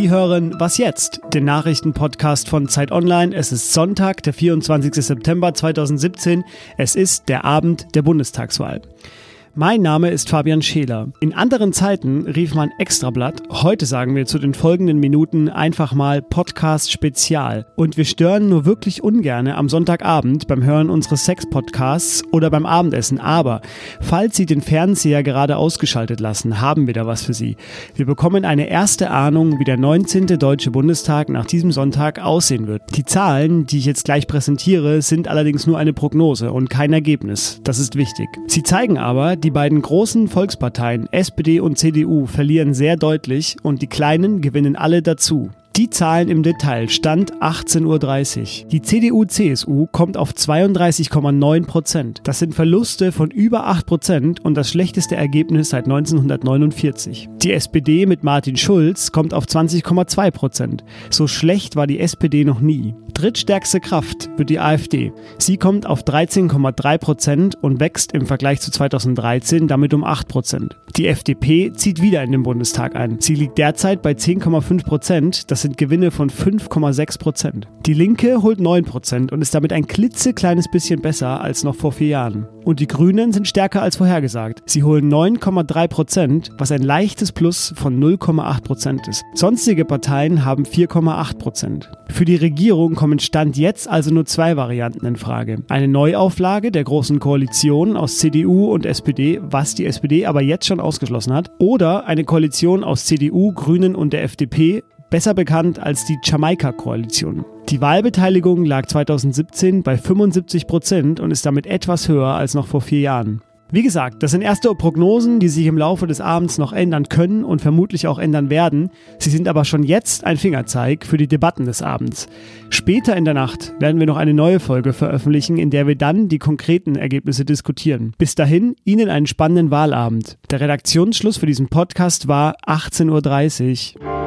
Sie hören Was jetzt? Den Nachrichtenpodcast von Zeit Online. Es ist Sonntag, der 24. September 2017. Es ist der Abend der Bundestagswahl. Mein Name ist Fabian Scheler. In anderen Zeiten rief man Extrablatt. Heute sagen wir zu den folgenden Minuten einfach mal Podcast Spezial. Und wir stören nur wirklich ungerne am Sonntagabend beim Hören unseres Sex-Podcasts oder beim Abendessen. Aber falls Sie den Fernseher gerade ausgeschaltet lassen, haben wir da was für Sie. Wir bekommen eine erste Ahnung, wie der 19. Deutsche Bundestag nach diesem Sonntag aussehen wird. Die Zahlen, die ich jetzt gleich präsentiere, sind allerdings nur eine Prognose und kein Ergebnis. Das ist wichtig. Sie zeigen aber, die beiden großen Volksparteien SPD und CDU verlieren sehr deutlich und die kleinen gewinnen alle dazu. Die Zahlen im Detail stand 18.30 Uhr. Die CDU-CSU kommt auf 32,9 Prozent. Das sind Verluste von über 8 Prozent und das schlechteste Ergebnis seit 1949. Die SPD mit Martin Schulz kommt auf 20,2 Prozent. So schlecht war die SPD noch nie. Drittstärkste Kraft wird die AfD. Sie kommt auf 13,3 Prozent und wächst im Vergleich zu 2013 damit um 8 Prozent. Die FDP zieht wieder in den Bundestag ein. Sie liegt derzeit bei 10,5 Prozent. Das sind Gewinne von 5,6 Prozent. Die Linke holt 9 Prozent und ist damit ein klitzekleines bisschen besser als noch vor vier Jahren. Und die Grünen sind stärker als vorhergesagt. Sie holen 9,3 Prozent, was ein leichtes Plus von 0,8 Prozent ist. Sonstige Parteien haben 4,8 Prozent. Für die Regierung kommen Stand jetzt also nur zwei Varianten in Frage. Eine Neuauflage der Großen Koalition aus CDU und SPD, was die SPD aber jetzt schon ausgeschlossen hat, oder eine Koalition aus CDU, Grünen und der FDP, besser bekannt als die Jamaika-Koalition. Die Wahlbeteiligung lag 2017 bei 75 Prozent und ist damit etwas höher als noch vor vier Jahren. Wie gesagt, das sind erste Prognosen, die sich im Laufe des Abends noch ändern können und vermutlich auch ändern werden. Sie sind aber schon jetzt ein Fingerzeig für die Debatten des Abends. Später in der Nacht werden wir noch eine neue Folge veröffentlichen, in der wir dann die konkreten Ergebnisse diskutieren. Bis dahin, Ihnen einen spannenden Wahlabend. Der Redaktionsschluss für diesen Podcast war 18.30 Uhr.